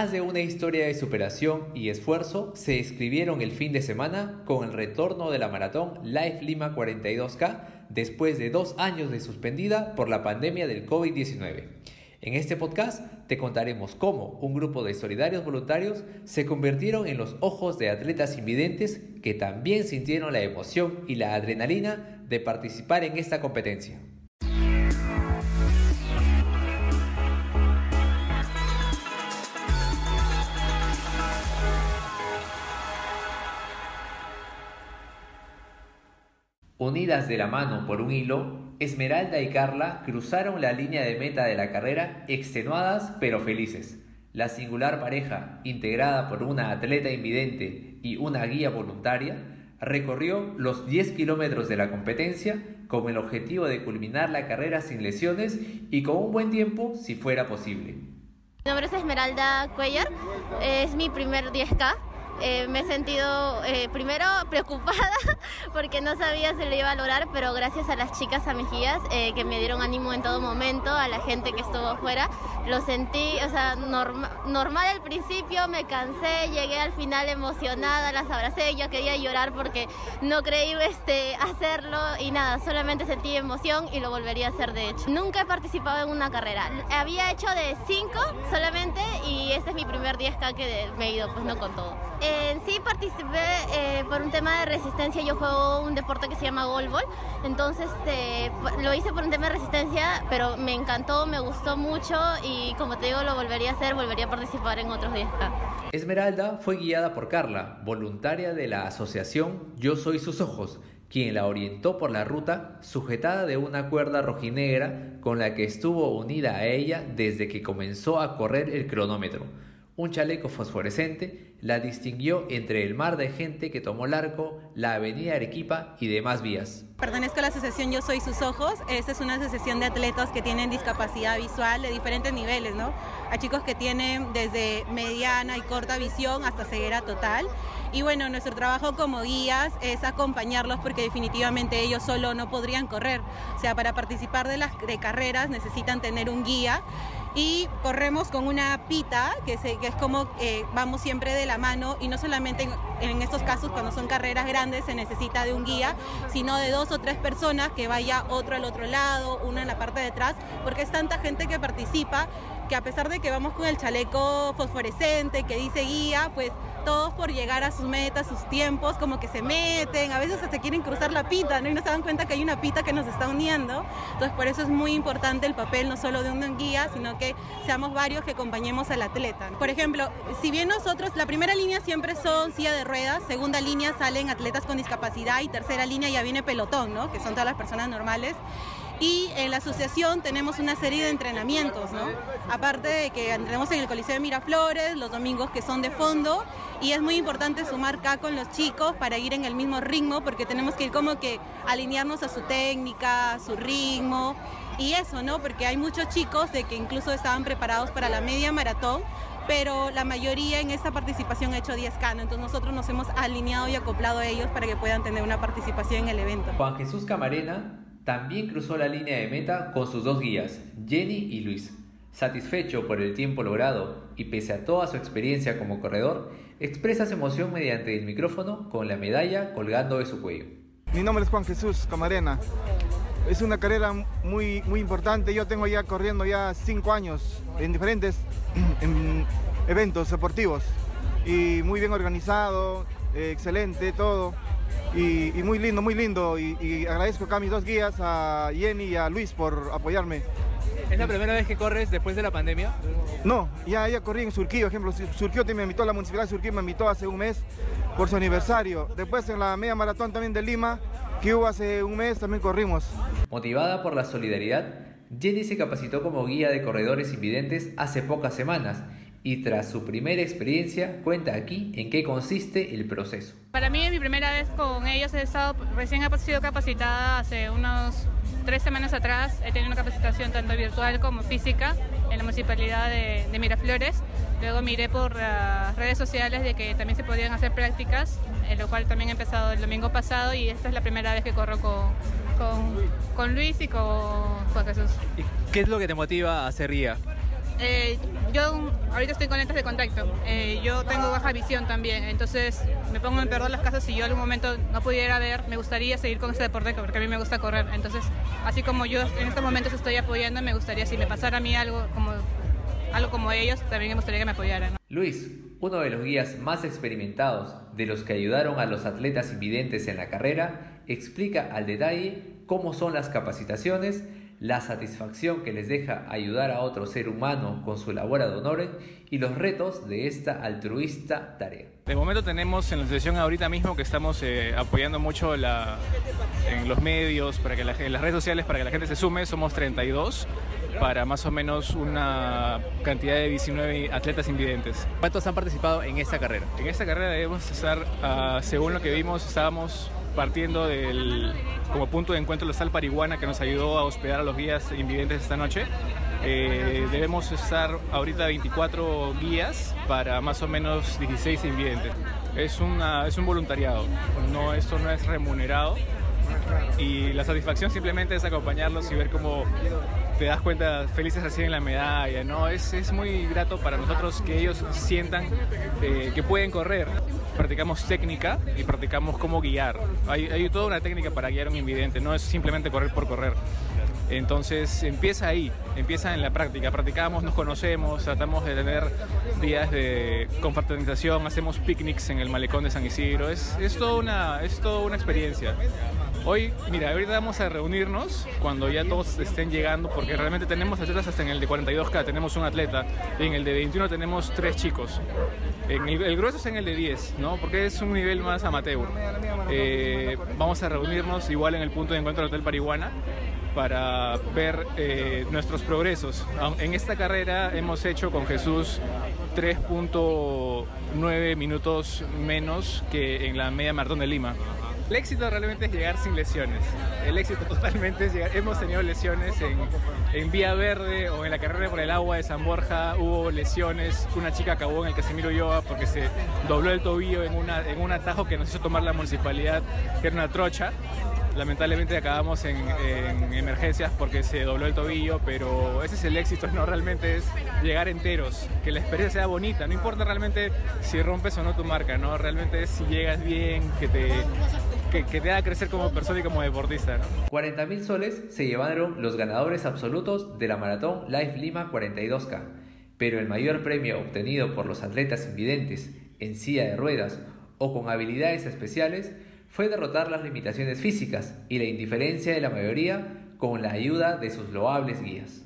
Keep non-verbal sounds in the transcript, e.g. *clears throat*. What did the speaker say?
más de una historia de superación y esfuerzo se escribieron el fin de semana con el retorno de la maratón Life Lima 42K después de dos años de suspendida por la pandemia del COVID-19. En este podcast te contaremos cómo un grupo de solidarios voluntarios se convirtieron en los ojos de atletas invidentes que también sintieron la emoción y la adrenalina de participar en esta competencia. Unidas de la mano por un hilo, Esmeralda y Carla cruzaron la línea de meta de la carrera extenuadas pero felices. La singular pareja, integrada por una atleta invidente y una guía voluntaria, recorrió los 10 kilómetros de la competencia con el objetivo de culminar la carrera sin lesiones y con un buen tiempo si fuera posible. Mi nombre es Esmeralda Cuellar, es mi primer 10K eh, me he sentido eh, primero *laughs* preocupada porque no sabía si lo iba a lograr, pero gracias a las chicas amigas eh, que me dieron ánimo en todo momento, a la gente que estuvo afuera, lo sentí, o sea, normal al principio, me cansé, llegué al final emocionada, las abracé, yo quería llorar porque no creí este, hacerlo y nada, solamente sentí emoción y lo volvería a hacer de hecho. Nunca he participado en una carrera, había hecho de 5 solamente y este es mi primer 10K que me he ido, pues no con todo. En sí participé eh, por un tema de resistencia. Yo juego un deporte que se llama golbol. Entonces este, lo hice por un tema de resistencia, pero me encantó, me gustó mucho y como te digo, lo volvería a hacer, volvería a participar en otros días. Esmeralda fue guiada por Carla, voluntaria de la asociación Yo Soy Sus Ojos, quien la orientó por la ruta sujetada de una cuerda rojinegra con la que estuvo unida a ella desde que comenzó a correr el cronómetro. Un chaleco fosforescente la distinguió entre el mar de gente que tomó el arco, la avenida Arequipa y demás vías. Pertenezco a la asociación Yo Soy Sus Ojos. Esta es una asociación de atletas que tienen discapacidad visual de diferentes niveles, ¿no? A chicos que tienen desde mediana y corta visión hasta ceguera total. Y bueno, nuestro trabajo como guías es acompañarlos porque definitivamente ellos solo no podrían correr. O sea, para participar de las de carreras necesitan tener un guía y corremos con una pita, que, es como eh, vamos siempre de la mano y no solamente en, estos casos cuando son carreras grandes se necesita de un guía, sino de dos o tres personas que vaya otro al otro lado, uno en la parte de atrás, porque es tanta gente que participa que a pesar de que vamos con el chaleco fosforescente que dice guía, pues todos por llegar a sus metas, sus tiempos, como que se meten, a veces se quieren cruzar la pita, ¿no? Y no se dan cuenta que hay una pita que nos está uniendo. Entonces, por eso es muy importante el papel no solo de un guía, sino que seamos varios que acompañemos al atleta. Por ejemplo, si bien nosotros, la primera línea siempre son silla de ruedas, segunda línea salen atletas con discapacidad y tercera línea ya viene pelotón, ¿no? Que son todas las personas normales. Y en la asociación tenemos una serie de entrenamientos, ¿no? Aparte de que entrenamos en el Coliseo de Miraflores, los domingos que son de fondo, y es muy importante sumar acá con los chicos para ir en el mismo ritmo, porque tenemos que ir como que alinearnos a su técnica, a su ritmo, y eso, ¿no? Porque hay muchos chicos de que incluso estaban preparados para la media maratón, pero la mayoría en esta participación ha hecho 10K, entonces nosotros nos hemos alineado y acoplado a ellos para que puedan tener una participación en el evento. Juan Jesús Camarena también cruzó la línea de meta con sus dos guías, Jenny y Luis. Satisfecho por el tiempo logrado y pese a toda su experiencia como corredor, expresa su emoción mediante el micrófono con la medalla colgando de su cuello. Mi nombre es Juan Jesús Camarena. Es una carrera muy, muy importante. Yo tengo ya corriendo ya cinco años en diferentes *clears throat* eventos deportivos y muy bien organizado, eh, excelente todo. Y, muy lindo, muy lindo. Y, agradezco acá a mis dos guías, a Jenny y a Luis, por apoyarme. ¿Es la primera vez que corres después de la pandemia? No, ya, ya corrí en Surquillo, ejemplo. Surquillo me invitó, la municipalidad de Surquillo me invitó hace un mes por su aniversario. Después en la media maratón también de Lima, que hubo hace un mes, también corrimos. Motivada por la solidaridad, Jenny se capacitó como guía de corredores invidentes hace pocas semanas y tras su primera experiencia cuenta aquí en qué consiste el proceso. Para mí es mi primera vez con ellos, he estado, recién he sido capacitada hace unos tres semanas atrás, he tenido una capacitación tanto virtual como física en la municipalidad de, Miraflores, luego miré por las redes sociales de que también se podían hacer prácticas, en lo cual también he empezado el domingo pasado y esta es la primera vez que corro con, con, con Luis y con Juan Jesús. ¿Qué es lo que te motiva a hacer guía? Eh, yo ahorita estoy con lentes de contacto. Eh, yo tengo baja visión también, entonces me pongo en perder las casas si yo en algún momento no pudiera ver. Me gustaría seguir con este deporte porque a mí me gusta correr. Entonces, así como yo en estos momentos estoy apoyando, me gustaría si me pasara a mí algo como algo como ellos, también me gustaría que me apoyaran. Luis, uno de los guías más experimentados de los que ayudaron a los atletas invidentes en la carrera, explica al detalle cómo son las capacitaciones, la satisfacción que les deja ayudar a otro ser humano con su labor de honores y los retos de esta altruista tarea. De momento tenemos en la asociación ahorita mismo que estamos eh, apoyando mucho la, en los medios, para que en las redes sociales para que la gente se sume, somos 32 para más o menos una cantidad de 19 atletas invidentes. ¿Cuántos han participado en esta carrera? En esta carrera debemos estar, uh, según lo que vimos, estábamos partiendo del como punto de encuentro la sal parihuana que nos ayudó a hospedar a los guías invidentes esta noche. Eh, debemos estar ahorita 24 guías para más o menos 16 invidentes. Es, una, es un voluntariado, no, esto no es remunerado y la satisfacción simplemente es acompañarlos y ver cómo te das cuenta, felices reciben la medalla, ¿no? Es, es muy grato para nosotros que ellos sientan eh, que pueden correr. Practicamos técnica y practicamos cómo guiar. Hay, hay toda una técnica para guiar a un invidente, no es simplemente correr por correr. Entonces empieza ahí, empieza en la práctica. Practicamos, nos conocemos, tratamos de tener días de confraternización, hacemos picnics en el malecón de San Isidro. Es, es, toda, una, es toda una experiencia. Hoy, mira, ahorita vamos a reunirnos cuando ya todos estén llegando, porque realmente tenemos atletas hasta en el de 42K, tenemos un atleta, en el de 21 tenemos tres chicos. El, grueso es en el de 10, ¿no? Porque es un nivel más amateur. Eh, vamos a reunirnos igual en el punto de encuentro del Hotel Parihuana para ver eh, nuestros progresos. En esta carrera hemos hecho con Jesús 3.9 minutos menos que en la media maratón de Lima. El éxito realmente es llegar sin lesiones. El éxito *laughs* totalmente es llegar. Hemos tenido lesiones en, en Vía Verde o en la carrera por el agua de San Borja. Hubo lesiones. Una chica acabó en el Casimiro Yoa porque se dobló el tobillo en, una, en un atajo que nos hizo tomar la municipalidad, que era una trocha. Lamentablemente acabamos en, en, emergencias porque se dobló el tobillo, pero ese es el éxito, ¿no? Realmente es llegar enteros, que la experiencia sea bonita, no importa realmente si rompes o no tu marca, ¿no? Realmente es si llegas bien, que te, que, que, te haga crecer como persona y como deportista. ¿no? 40 mil soles se llevaron los ganadores absolutos de la maratón Life Lima 42K, pero el mayor premio obtenido por los atletas invidentes en silla de ruedas o con habilidades especiales fue derrotar las limitaciones físicas y la indiferencia de la mayoría con la ayuda de sus loables guías.